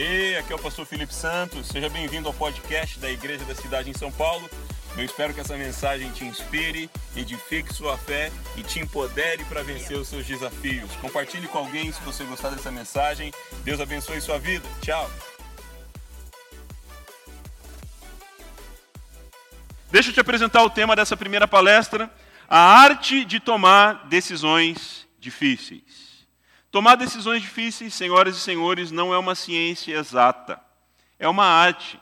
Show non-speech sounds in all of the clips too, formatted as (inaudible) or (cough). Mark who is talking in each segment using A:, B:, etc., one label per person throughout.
A: Hey, aqui é o pastor Felipe Santos. Seja bem-vindo ao podcast da Igreja da Cidade em São Paulo. Eu espero que essa mensagem te inspire, edifique sua fé e te empodere para vencer os seus desafios. Compartilhe com alguém se você gostar dessa mensagem. Deus abençoe sua vida. Tchau. Deixa eu te apresentar o tema dessa primeira palestra: a arte de tomar decisões difíceis. Tomar decisões difíceis, senhoras e senhores, não é uma ciência exata. É uma arte.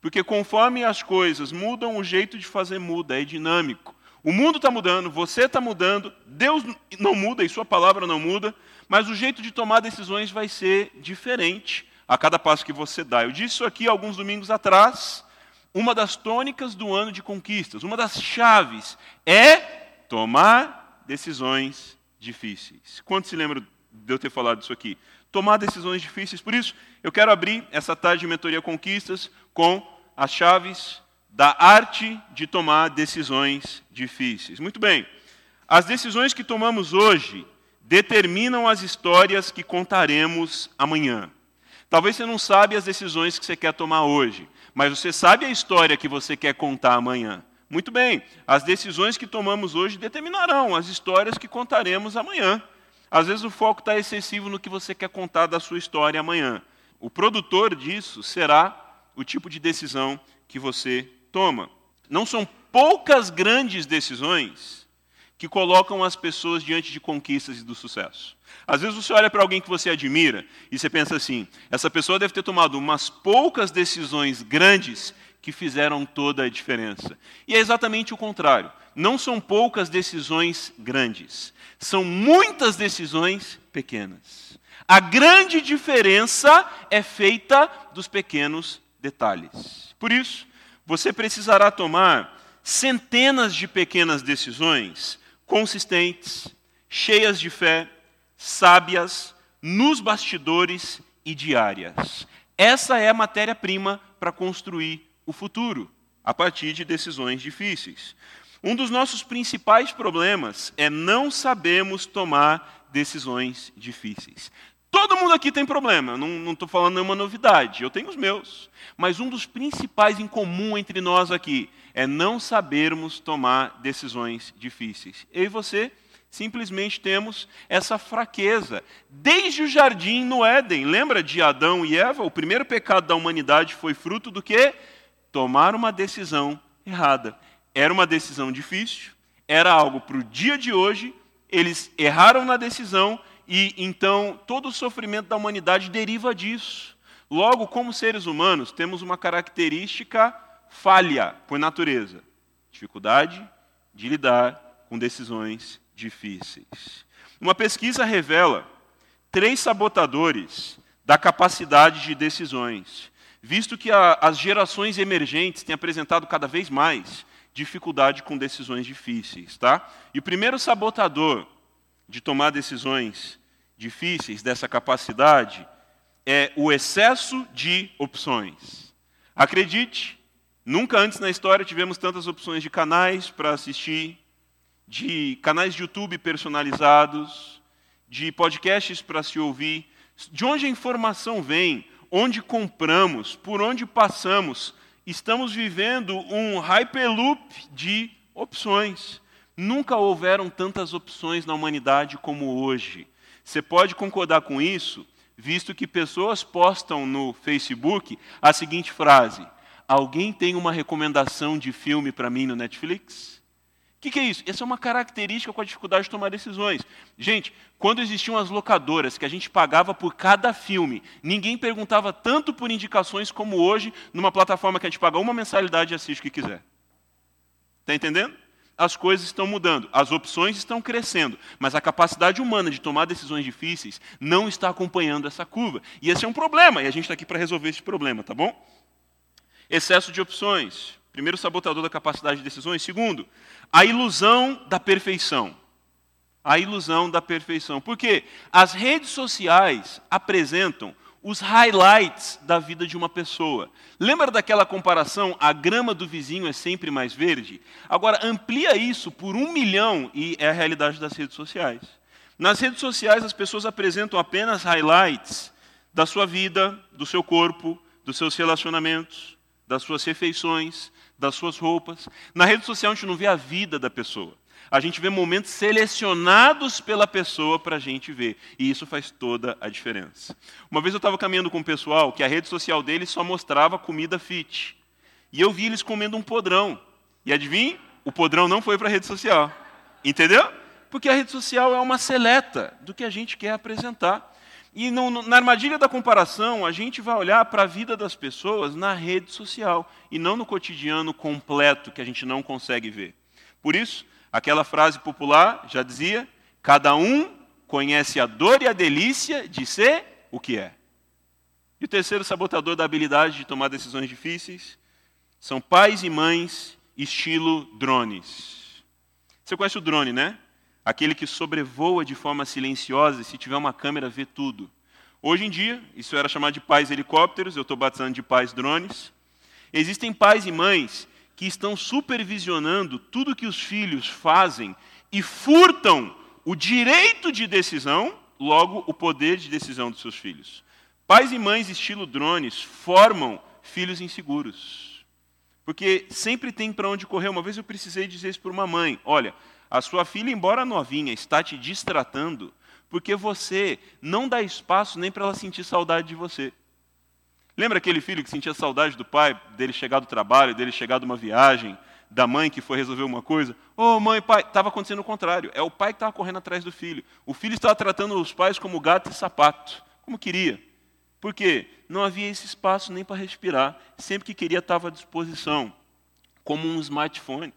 A: Porque conforme as coisas mudam, o jeito de fazer muda, é dinâmico. O mundo está mudando, você está mudando, Deus não muda e Sua palavra não muda, mas o jeito de tomar decisões vai ser diferente a cada passo que você dá. Eu disse isso aqui alguns domingos atrás. Uma das tônicas do ano de conquistas, uma das chaves é tomar decisões difíceis. Quantos se lembram de eu ter falado isso aqui. Tomar decisões difíceis. Por isso, eu quero abrir essa tarde de mentoria conquistas com as chaves da arte de tomar decisões difíceis. Muito bem. As decisões que tomamos hoje determinam as histórias que contaremos amanhã. Talvez você não sabe as decisões que você quer tomar hoje, mas você sabe a história que você quer contar amanhã. Muito bem, as decisões que tomamos hoje determinarão as histórias que contaremos amanhã. Às vezes o foco está excessivo no que você quer contar da sua história amanhã. O produtor disso será o tipo de decisão que você toma. Não são poucas grandes decisões que colocam as pessoas diante de conquistas e do sucesso. Às vezes você olha para alguém que você admira e você pensa assim: essa pessoa deve ter tomado umas poucas decisões grandes que fizeram toda a diferença. E é exatamente o contrário. Não são poucas decisões grandes, são muitas decisões pequenas. A grande diferença é feita dos pequenos detalhes. Por isso, você precisará tomar centenas de pequenas decisões consistentes, cheias de fé, sábias, nos bastidores e diárias. Essa é a matéria-prima para construir o futuro, a partir de decisões difíceis. Um dos nossos principais problemas é não sabemos tomar decisões difíceis. Todo mundo aqui tem problema, não estou falando nenhuma novidade, eu tenho os meus. Mas um dos principais em comum entre nós aqui é não sabermos tomar decisões difíceis. Eu e você simplesmente temos essa fraqueza. Desde o jardim no Éden, lembra de Adão e Eva? O primeiro pecado da humanidade foi fruto do que? Tomar uma decisão errada. Era uma decisão difícil, era algo para o dia de hoje, eles erraram na decisão e então todo o sofrimento da humanidade deriva disso. Logo, como seres humanos, temos uma característica falha por natureza: dificuldade de lidar com decisões difíceis. Uma pesquisa revela três sabotadores da capacidade de decisões, visto que a, as gerações emergentes têm apresentado cada vez mais dificuldade com decisões difíceis, tá? E o primeiro sabotador de tomar decisões difíceis dessa capacidade é o excesso de opções. Acredite, nunca antes na história tivemos tantas opções de canais para assistir, de canais de YouTube personalizados, de podcasts para se ouvir, de onde a informação vem, onde compramos, por onde passamos, estamos vivendo um hyperloop de opções. Nunca houveram tantas opções na humanidade como hoje. Você pode concordar com isso, visto que pessoas postam no Facebook a seguinte frase: Alguém tem uma recomendação de filme para mim no Netflix? O que, que, é isso? Essa é uma característica com a dificuldade de tomar decisões. Gente, quando existiam as locadoras, que a gente pagava por cada filme, ninguém perguntava tanto por indicações como hoje, numa plataforma que a gente paga uma mensalidade e assiste o que quiser. Está entendendo? As coisas estão mudando, as opções estão crescendo, mas a capacidade humana de tomar decisões difíceis não está acompanhando essa curva. E esse é um problema, e a gente está aqui para resolver esse problema, tá bom? Excesso de opções. Primeiro, sabotador da capacidade de decisões. Segundo, a ilusão da perfeição. A ilusão da perfeição. Porque as redes sociais apresentam os highlights da vida de uma pessoa. Lembra daquela comparação? A grama do vizinho é sempre mais verde? Agora, amplia isso por um milhão e é a realidade das redes sociais. Nas redes sociais, as pessoas apresentam apenas highlights da sua vida, do seu corpo, dos seus relacionamentos, das suas refeições, das suas roupas. Na rede social a gente não vê a vida da pessoa. A gente vê momentos selecionados pela pessoa para a gente ver. E isso faz toda a diferença. Uma vez eu estava caminhando com um pessoal que a rede social deles só mostrava comida fit. E eu vi eles comendo um podrão. E adivinhe? O podrão não foi para a rede social. Entendeu? Porque a rede social é uma seleta do que a gente quer apresentar. E no, na armadilha da comparação, a gente vai olhar para a vida das pessoas na rede social e não no cotidiano completo que a gente não consegue ver. Por isso, aquela frase popular já dizia: cada um conhece a dor e a delícia de ser o que é. E o terceiro sabotador da habilidade de tomar decisões difíceis são pais e mães estilo drones. Você conhece o drone, né? Aquele que sobrevoa de forma silenciosa e, se tiver uma câmera, vê tudo. Hoje em dia, isso era chamado de pais helicópteros, eu estou batizando de pais drones. Existem pais e mães que estão supervisionando tudo que os filhos fazem e furtam o direito de decisão, logo o poder de decisão dos seus filhos. Pais e mães estilo drones formam filhos inseguros. Porque sempre tem para onde correr. Uma vez eu precisei dizer isso para uma mãe: olha, a sua filha, embora novinha, está te distratando, porque você não dá espaço nem para ela sentir saudade de você. Lembra aquele filho que sentia saudade do pai, dele chegar do trabalho, dele chegar de uma viagem, da mãe que foi resolver uma coisa? Ô oh, mãe, pai, estava acontecendo o contrário. É o pai que estava correndo atrás do filho. O filho estava tratando os pais como gato e sapato, como queria. Por quê? Não havia esse espaço nem para respirar. Sempre que queria estava à disposição, como um smartphone.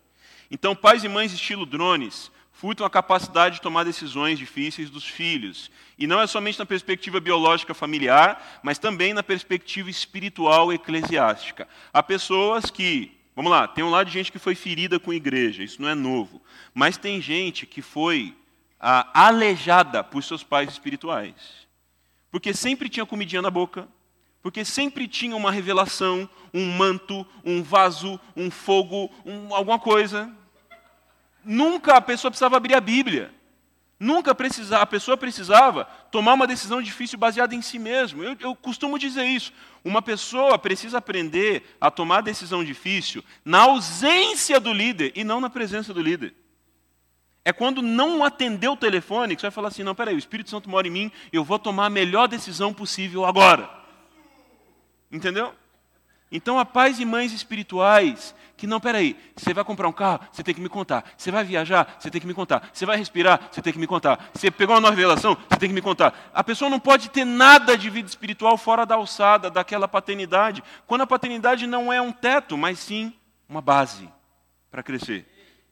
A: Então, pais e mães estilo drones furtam a capacidade de tomar decisões difíceis dos filhos. E não é somente na perspectiva biológica familiar, mas também na perspectiva espiritual eclesiástica. Há pessoas que, vamos lá, tem um lado de gente que foi ferida com igreja, isso não é novo. Mas tem gente que foi ah, aleijada por seus pais espirituais. Porque sempre tinha comidinha na boca, porque sempre tinha uma revelação, um manto, um vaso, um fogo, um, alguma coisa. Nunca a pessoa precisava abrir a Bíblia. Nunca precisava, a pessoa precisava tomar uma decisão difícil baseada em si mesmo. Eu, eu costumo dizer isso. Uma pessoa precisa aprender a tomar decisão difícil na ausência do líder e não na presença do líder. É quando não atender o telefone que você vai falar assim: não, peraí, o Espírito Santo mora em mim, eu vou tomar a melhor decisão possível agora. Entendeu? Então, há pais e mães espirituais que não, peraí, você vai comprar um carro, você tem que me contar. Você vai viajar, você tem que me contar. Você vai respirar, você tem que me contar. Você pegou uma nova revelação, você tem que me contar. A pessoa não pode ter nada de vida espiritual fora da alçada, daquela paternidade, quando a paternidade não é um teto, mas sim uma base para crescer.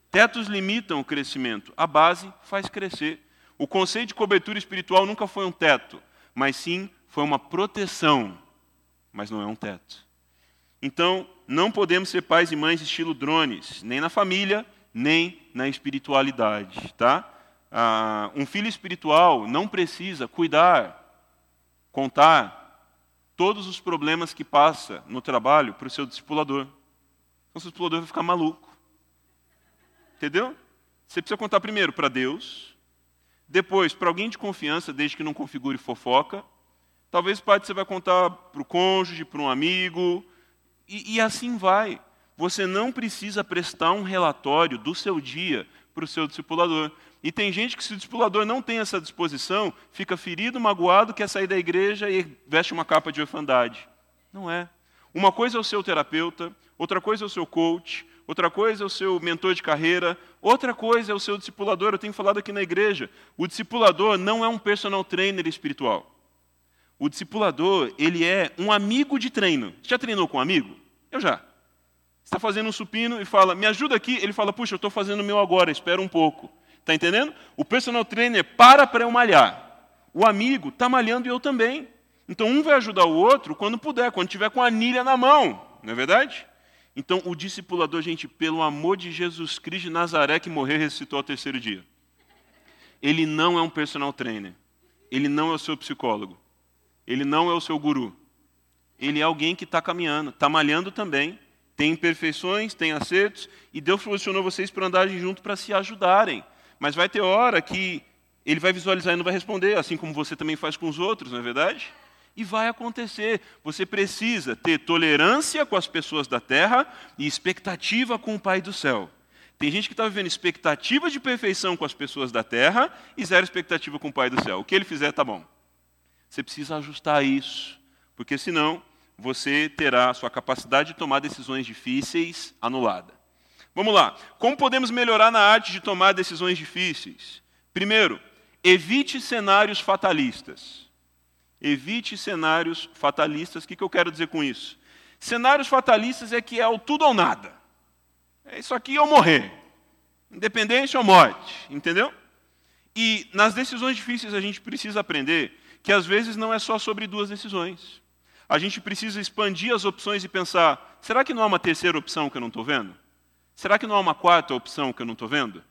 A: Tetos limitam o crescimento, a base faz crescer. O conceito de cobertura espiritual nunca foi um teto, mas sim foi uma proteção, mas não é um teto. Então, não podemos ser pais e mães estilo drones, nem na família, nem na espiritualidade, tá? Ah, um filho espiritual não precisa cuidar, contar todos os problemas que passa no trabalho para o seu discipulador. Então, o seu discipulador vai ficar maluco. Entendeu? Você precisa contar primeiro para Deus, depois para alguém de confiança, desde que não configure fofoca. Talvez parte você vai contar para o cônjuge, para um amigo, e, e assim vai. Você não precisa prestar um relatório do seu dia para o seu discipulador. E tem gente que, se o discipulador não tem essa disposição, fica ferido, magoado, quer sair da igreja e veste uma capa de orfandade. Não é. Uma coisa é o seu terapeuta, outra coisa é o seu coach, outra coisa é o seu mentor de carreira, outra coisa é o seu discipulador. Eu tenho falado aqui na igreja. O discipulador não é um personal trainer espiritual. O discipulador, ele é um amigo de treino. Já treinou com um amigo? Eu já. Está fazendo um supino e fala, me ajuda aqui. Ele fala, puxa, eu estou fazendo o meu agora, espera um pouco. Está entendendo? O personal trainer para para eu malhar. O amigo está malhando e eu também. Então um vai ajudar o outro quando puder, quando tiver com a anilha na mão. Não é verdade? Então o discipulador, gente, pelo amor de Jesus Cristo de Nazaré que morreu e ressuscitou ao terceiro dia. Ele não é um personal trainer. Ele não é o seu psicólogo. Ele não é o seu guru. Ele é alguém que está caminhando, está malhando também, tem imperfeições, tem acertos, e Deus posicionou vocês para andarem junto para se ajudarem. Mas vai ter hora que ele vai visualizar e não vai responder, assim como você também faz com os outros, não é verdade? E vai acontecer. Você precisa ter tolerância com as pessoas da terra e expectativa com o Pai do céu. Tem gente que está vivendo expectativa de perfeição com as pessoas da terra e zero expectativa com o Pai do céu. O que ele fizer está bom. Você precisa ajustar isso, porque senão você terá a sua capacidade de tomar decisões difíceis anulada. Vamos lá. Como podemos melhorar na arte de tomar decisões difíceis? Primeiro, evite cenários fatalistas. Evite cenários fatalistas. O que eu quero dizer com isso? Cenários fatalistas é que é o tudo ou nada. É isso aqui ou morrer. Independência ou morte. Entendeu? E nas decisões difíceis a gente precisa aprender que às vezes não é só sobre duas decisões. A gente precisa expandir as opções e pensar: será que não há uma terceira opção que eu não estou vendo? Será que não há uma quarta opção que eu não estou vendo?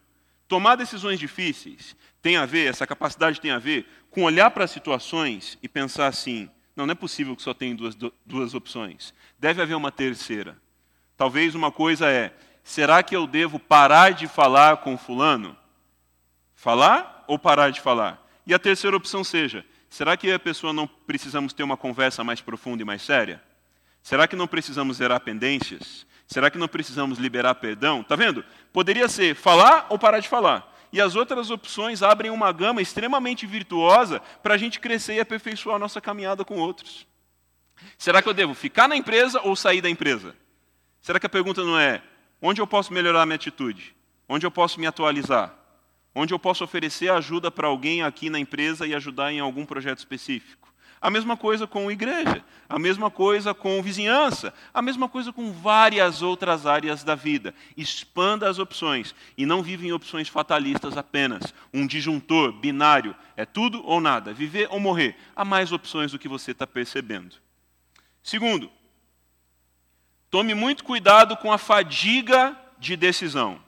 A: Tomar decisões difíceis tem a ver, essa capacidade tem a ver com olhar para as situações e pensar assim: não, não é possível que só tenha duas, duas opções. Deve haver uma terceira. Talvez uma coisa é: será que eu devo parar de falar com Fulano? Falar ou parar de falar? E a terceira opção seja: será que a pessoa não precisamos ter uma conversa mais profunda e mais séria? Será que não precisamos zerar pendências? Será que não precisamos liberar perdão? Tá vendo? Poderia ser falar ou parar de falar e as outras opções abrem uma gama extremamente virtuosa para a gente crescer e aperfeiçoar a nossa caminhada com outros. Será que eu devo ficar na empresa ou sair da empresa? Será que a pergunta não é onde eu posso melhorar a minha atitude? Onde eu posso me atualizar? Onde eu posso oferecer ajuda para alguém aqui na empresa e ajudar em algum projeto específico? A mesma coisa com igreja, a mesma coisa com vizinhança, a mesma coisa com várias outras áreas da vida. Expanda as opções e não vive em opções fatalistas apenas, um disjuntor binário, é tudo ou nada, viver ou morrer. Há mais opções do que você está percebendo. Segundo, tome muito cuidado com a fadiga de decisão.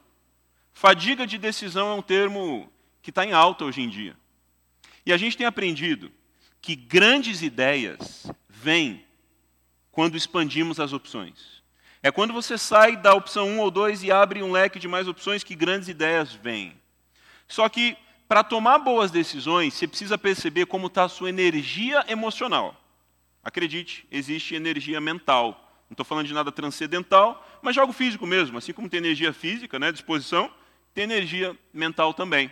A: Fadiga de decisão é um termo que está em alta hoje em dia. E a gente tem aprendido que grandes ideias vêm quando expandimos as opções. É quando você sai da opção 1 ou 2 e abre um leque de mais opções que grandes ideias vêm. Só que, para tomar boas decisões, você precisa perceber como está a sua energia emocional. Acredite, existe energia mental. Não estou falando de nada transcendental, mas algo físico mesmo. Assim como tem energia física, né, disposição, tem energia mental também.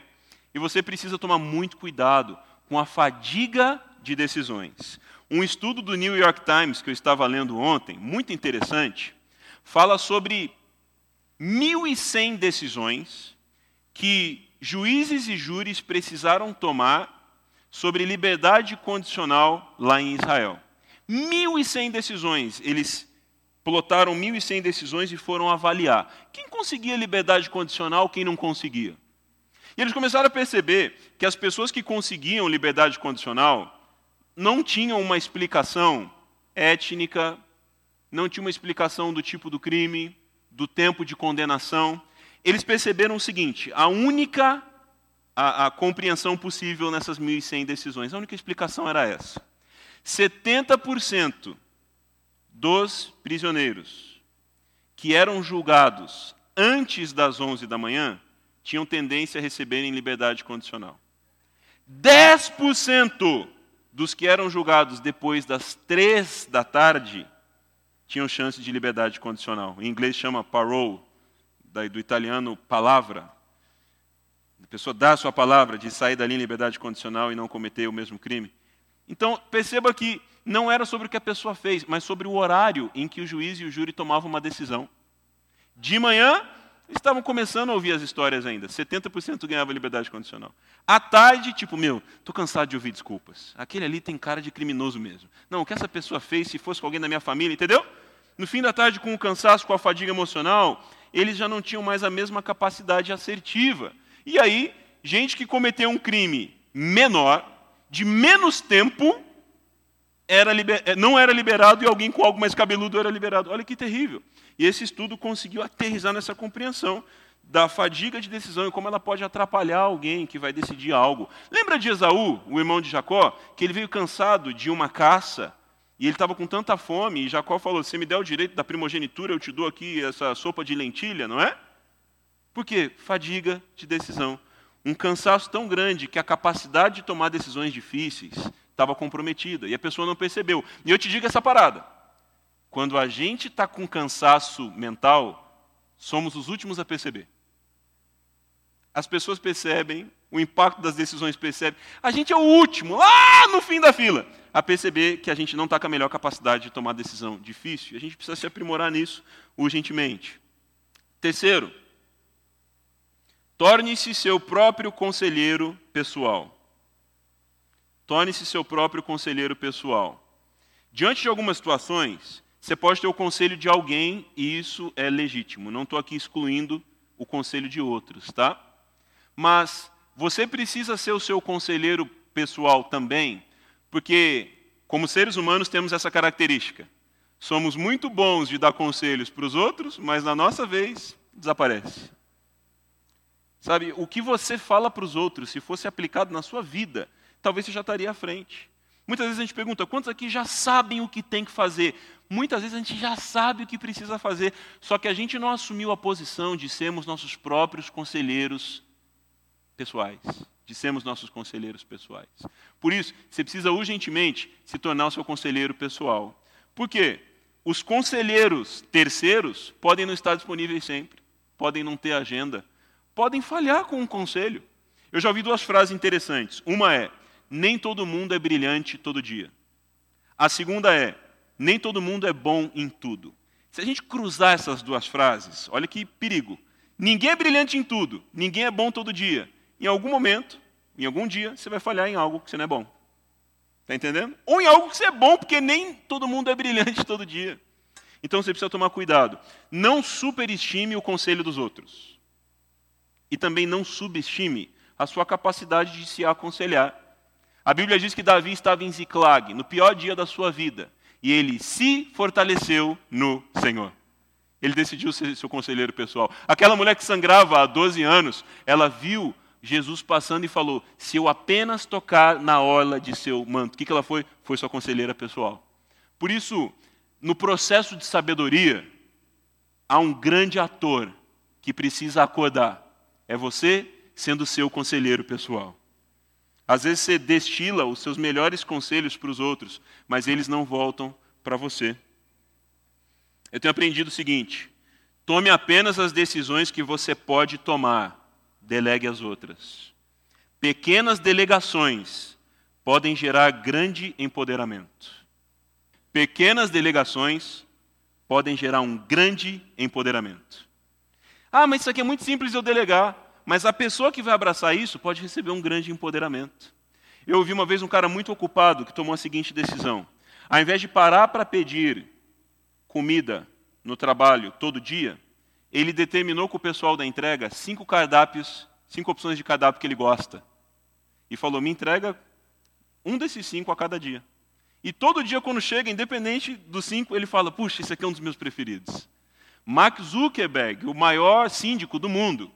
A: E você precisa tomar muito cuidado com a fadiga de decisões. Um estudo do New York Times que eu estava lendo ontem, muito interessante, fala sobre 1.100 decisões que juízes e júris precisaram tomar sobre liberdade condicional lá em Israel. 1.100 decisões, eles plotaram 1.100 decisões e foram avaliar. Quem conseguia liberdade condicional, quem não conseguia. E eles começaram a perceber que as pessoas que conseguiam liberdade condicional não tinham uma explicação étnica, não tinha uma explicação do tipo do crime, do tempo de condenação. Eles perceberam o seguinte: a única a, a compreensão possível nessas 1.100 decisões, a única explicação era essa. 70% dos prisioneiros que eram julgados antes das 11 da manhã tinham tendência a receberem liberdade condicional. 10% dos que eram julgados depois das três da tarde tinham chance de liberdade condicional. Em inglês chama parole, do italiano palavra. A pessoa dá a sua palavra de sair dali em liberdade condicional e não cometer o mesmo crime. Então, perceba que não era sobre o que a pessoa fez, mas sobre o horário em que o juiz e o júri tomavam uma decisão. De manhã, estavam começando a ouvir as histórias ainda. 70% ganhava liberdade condicional. À tarde, tipo, meu, estou cansado de ouvir desculpas. Aquele ali tem cara de criminoso mesmo. Não, o que essa pessoa fez, se fosse com alguém da minha família, entendeu? No fim da tarde, com o cansaço, com a fadiga emocional, eles já não tinham mais a mesma capacidade assertiva. E aí, gente que cometeu um crime menor, de menos tempo, era liber... não era liberado e alguém com algo mais cabeludo era liberado. Olha que terrível. E esse estudo conseguiu aterrizar nessa compreensão da fadiga de decisão e como ela pode atrapalhar alguém que vai decidir algo. Lembra de Esaú, o irmão de Jacó, que ele veio cansado de uma caça e ele estava com tanta fome e Jacó falou: "Se me der o direito da primogenitura, eu te dou aqui essa sopa de lentilha, não é?" Por quê? Fadiga de decisão. Um cansaço tão grande que a capacidade de tomar decisões difíceis estava comprometida e a pessoa não percebeu. E eu te digo essa parada: quando a gente está com cansaço mental, somos os últimos a perceber. As pessoas percebem, o impacto das decisões percebem. A gente é o último, lá no fim da fila, a perceber que a gente não está com a melhor capacidade de tomar decisão difícil. A gente precisa se aprimorar nisso urgentemente. Terceiro, torne-se seu próprio conselheiro pessoal. Torne-se seu próprio conselheiro pessoal. Diante de algumas situações, você pode ter o conselho de alguém e isso é legítimo. Não estou aqui excluindo o conselho de outros, tá? Mas você precisa ser o seu conselheiro pessoal também, porque, como seres humanos, temos essa característica. Somos muito bons de dar conselhos para os outros, mas na nossa vez desaparece. Sabe, o que você fala para os outros, se fosse aplicado na sua vida, talvez você já estaria à frente. Muitas vezes a gente pergunta, quantos aqui já sabem o que tem que fazer? Muitas vezes a gente já sabe o que precisa fazer, só que a gente não assumiu a posição de sermos nossos próprios conselheiros pessoais, de sermos nossos conselheiros pessoais. Por isso, você precisa urgentemente se tornar o seu conselheiro pessoal. Por quê? Os conselheiros terceiros podem não estar disponíveis sempre, podem não ter agenda, podem falhar com um conselho. Eu já ouvi duas frases interessantes. Uma é: nem todo mundo é brilhante todo dia. A segunda é: nem todo mundo é bom em tudo. Se a gente cruzar essas duas frases, olha que perigo. Ninguém é brilhante em tudo, ninguém é bom todo dia. Em algum momento, em algum dia, você vai falhar em algo que você não é bom. Está entendendo? Ou em algo que você é bom, porque nem todo mundo é brilhante (laughs) todo dia. Então você precisa tomar cuidado. Não superestime o conselho dos outros. E também não subestime a sua capacidade de se aconselhar. A Bíblia diz que Davi estava em Ziclag, no pior dia da sua vida, e ele se fortaleceu no Senhor. Ele decidiu ser seu conselheiro pessoal. Aquela mulher que sangrava há 12 anos, ela viu Jesus passando e falou: Se eu apenas tocar na orla de seu manto, o que, que ela foi? Foi sua conselheira pessoal. Por isso, no processo de sabedoria, há um grande ator que precisa acordar. É você sendo seu conselheiro pessoal. Às vezes você destila os seus melhores conselhos para os outros, mas eles não voltam para você. Eu tenho aprendido o seguinte: tome apenas as decisões que você pode tomar, delegue as outras. Pequenas delegações podem gerar grande empoderamento. Pequenas delegações podem gerar um grande empoderamento. Ah, mas isso aqui é muito simples eu delegar. Mas a pessoa que vai abraçar isso pode receber um grande empoderamento. Eu ouvi uma vez um cara muito ocupado que tomou a seguinte decisão: ao invés de parar para pedir comida no trabalho todo dia, ele determinou com o pessoal da entrega cinco cardápios, cinco opções de cardápio que ele gosta. E falou: me entrega um desses cinco a cada dia. E todo dia, quando chega, independente dos cinco, ele fala: puxa, esse aqui é um dos meus preferidos. Mark Zuckerberg, o maior síndico do mundo,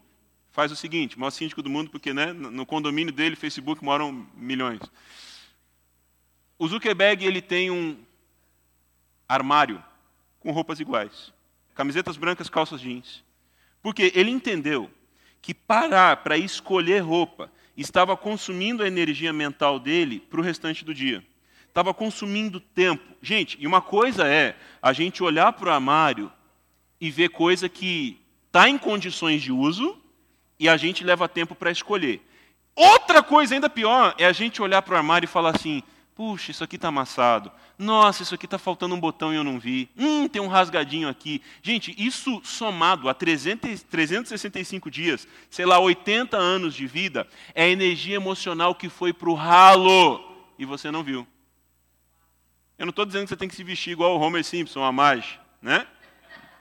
A: faz o seguinte, maior síndico do mundo, porque né, no condomínio dele, Facebook, moram milhões. O Zuckerberg ele tem um armário com roupas iguais. Camisetas brancas, calças jeans. Porque ele entendeu que parar para escolher roupa estava consumindo a energia mental dele para o restante do dia. Estava consumindo tempo. Gente, e uma coisa é a gente olhar para o armário e ver coisa que está em condições de uso e a gente leva tempo para escolher. Outra coisa ainda pior é a gente olhar para o armário e falar assim: puxa, isso aqui está amassado. Nossa, isso aqui está faltando um botão e eu não vi. Hum, tem um rasgadinho aqui. Gente, isso somado a 300, 365 dias, sei lá, 80 anos de vida, é energia emocional que foi para o ralo e você não viu. Eu não estou dizendo que você tem que se vestir igual o Homer Simpson, a Marge, né?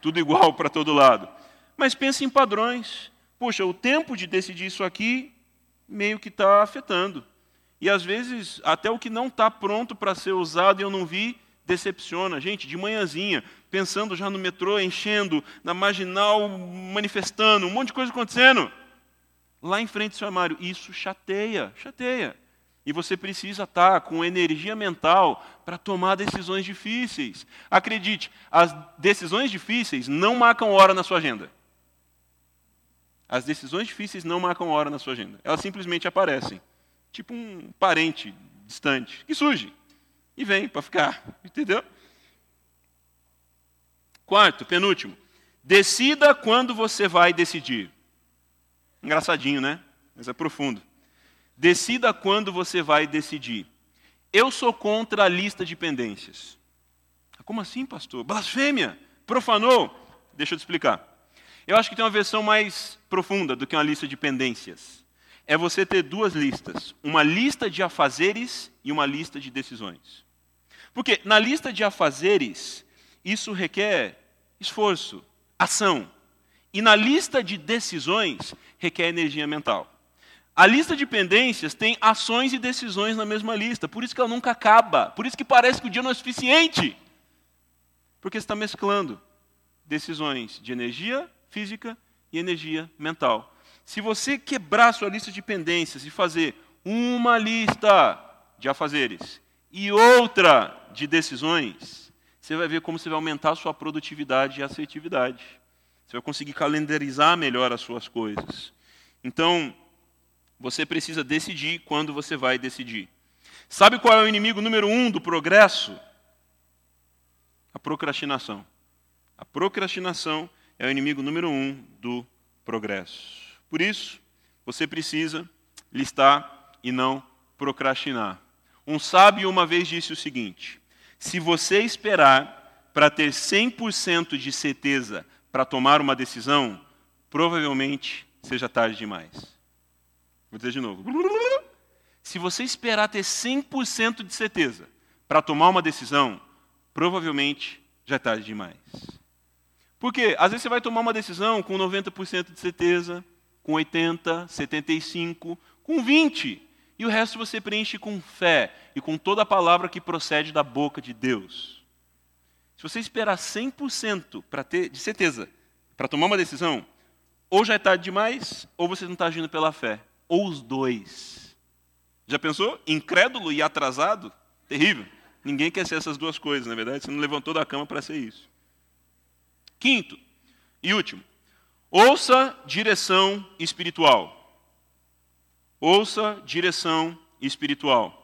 A: Tudo igual para todo lado. Mas pense em padrões puxa, o tempo de decidir isso aqui meio que está afetando. E às vezes, até o que não está pronto para ser usado e eu não vi, decepciona. Gente, de manhãzinha, pensando já no metrô, enchendo, na marginal, manifestando, um monte de coisa acontecendo. Lá em frente do seu armário, isso chateia, chateia. E você precisa estar tá com energia mental para tomar decisões difíceis. Acredite, as decisões difíceis não marcam hora na sua agenda. As decisões difíceis não marcam hora na sua agenda. Elas simplesmente aparecem. Tipo um parente distante. Que surge e vem para ficar, entendeu? Quarto, penúltimo. Decida quando você vai decidir. Engraçadinho, né? Mas é profundo. Decida quando você vai decidir. Eu sou contra a lista de pendências. Como assim, pastor? Blasfêmia? Profanou? Deixa eu te explicar. Eu acho que tem uma versão mais profunda do que uma lista de pendências. É você ter duas listas: uma lista de afazeres e uma lista de decisões. Porque na lista de afazeres, isso requer esforço, ação. E na lista de decisões, requer energia mental. A lista de pendências tem ações e decisões na mesma lista, por isso que ela nunca acaba, por isso que parece que o dia não é suficiente. Porque você está mesclando decisões de energia física e energia mental. Se você quebrar sua lista de pendências e fazer uma lista de afazeres e outra de decisões, você vai ver como você vai aumentar a sua produtividade e assertividade. Você vai conseguir calendarizar melhor as suas coisas. Então, você precisa decidir quando você vai decidir. Sabe qual é o inimigo número um do progresso? A procrastinação. A procrastinação é o inimigo número um do progresso. Por isso, você precisa listar e não procrastinar. Um sábio uma vez disse o seguinte: se você esperar para ter 100% de certeza para tomar uma decisão, provavelmente seja tarde demais. Vou dizer de novo. Se você esperar ter 100% de certeza para tomar uma decisão, provavelmente já é tarde demais. Por quê? Às vezes você vai tomar uma decisão com 90% de certeza, com 80%, 75%, com 20%. E o resto você preenche com fé e com toda a palavra que procede da boca de Deus. Se você esperar 100% para ter, de certeza, para tomar uma decisão, ou já é tarde demais, ou você não está agindo pela fé. Ou os dois. Já pensou? Incrédulo e atrasado? Terrível. Ninguém quer ser essas duas coisas, na verdade. Você não levantou da cama para ser isso. Quinto e último. Ouça direção espiritual. Ouça direção espiritual.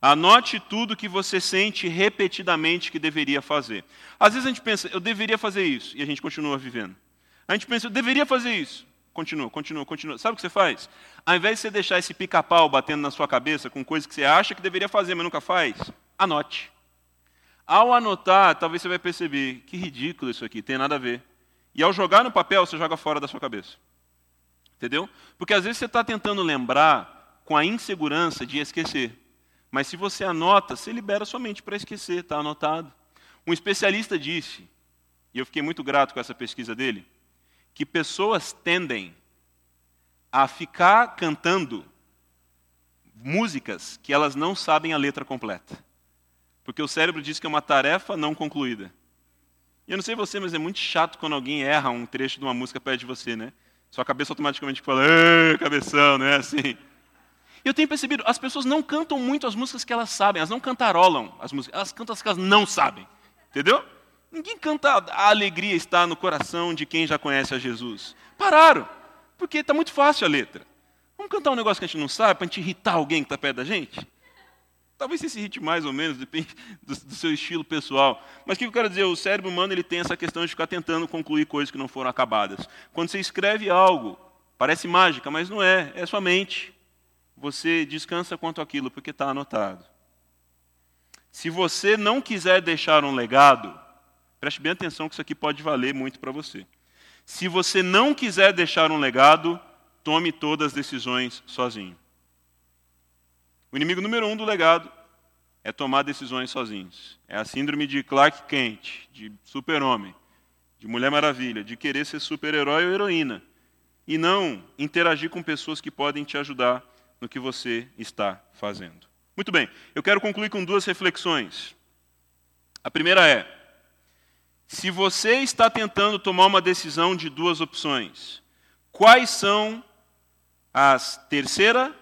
A: Anote tudo que você sente repetidamente que deveria fazer. Às vezes a gente pensa, eu deveria fazer isso, e a gente continua vivendo. A gente pensa, eu deveria fazer isso. Continua, continua, continua. Sabe o que você faz? Ao invés de você deixar esse pica-pau batendo na sua cabeça com coisas que você acha que deveria fazer, mas nunca faz, anote. Ao anotar, talvez você vai perceber que ridículo isso aqui, tem nada a ver. E ao jogar no papel, você joga fora da sua cabeça. Entendeu? Porque às vezes você está tentando lembrar com a insegurança de esquecer. Mas se você anota, você libera sua mente para esquecer, está anotado. Um especialista disse, e eu fiquei muito grato com essa pesquisa dele, que pessoas tendem a ficar cantando músicas que elas não sabem a letra completa. Porque o cérebro diz que é uma tarefa não concluída. E eu não sei você, mas é muito chato quando alguém erra um trecho de uma música perto de você, né? Sua cabeça automaticamente fala, cabeção, não é assim? Eu tenho percebido, as pessoas não cantam muito as músicas que elas sabem, elas não cantarolam as músicas, elas cantam as que elas não sabem. Entendeu? Ninguém canta a alegria está no coração de quem já conhece a Jesus. Pararam, porque está muito fácil a letra. Vamos cantar um negócio que a gente não sabe para a gente irritar alguém que está perto da gente? Talvez você se irrite mais ou menos, depende (laughs) do, do, seu estilo pessoal. Mas o que eu quero dizer? O cérebro humano ele tem essa questão de ficar tentando concluir coisas que não foram acabadas. Quando você escreve algo, parece mágica, mas não é, é sua mente. Você descansa quanto aquilo, porque está anotado. Se você não quiser deixar um legado, Preste bem atenção que isso aqui pode valer muito para você. Se você não quiser deixar um legado, tome todas as decisões sozinho. O inimigo número um do legado é tomar decisões sozinhos. É a síndrome de Clark Kent, de super-homem, de Mulher Maravilha, de querer ser super-herói ou heroína. E não interagir com pessoas que podem te ajudar no que você está fazendo. Muito bem, eu quero concluir com duas reflexões. A primeira é: se você está tentando tomar uma decisão de duas opções, quais são as terceira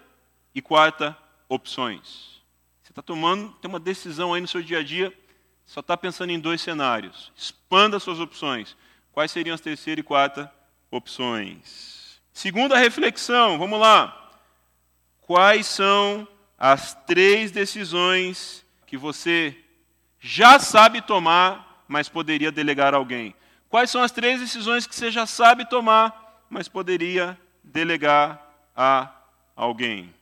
A: e quarta opções? Você está tomando, tem uma decisão aí no seu dia a dia, só está pensando em dois cenários. Expanda suas opções. Quais seriam as terceira e quarta opções? Segunda reflexão, vamos lá. Quais são as três decisões que você já sabe tomar, mas poderia delegar a alguém. Quais são as três decisões que você já sabe tomar, mas poderia delegar a alguém?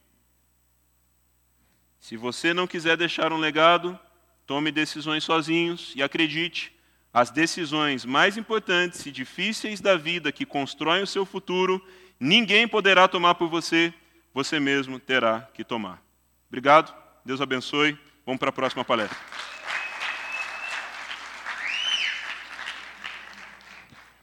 A: Se você não quiser deixar um legado, tome decisões sozinhos e acredite, as decisões mais importantes e difíceis da vida que constroem o seu futuro, ninguém poderá tomar por você, você mesmo terá que tomar. Obrigado, Deus abençoe. Vamos para a próxima palestra.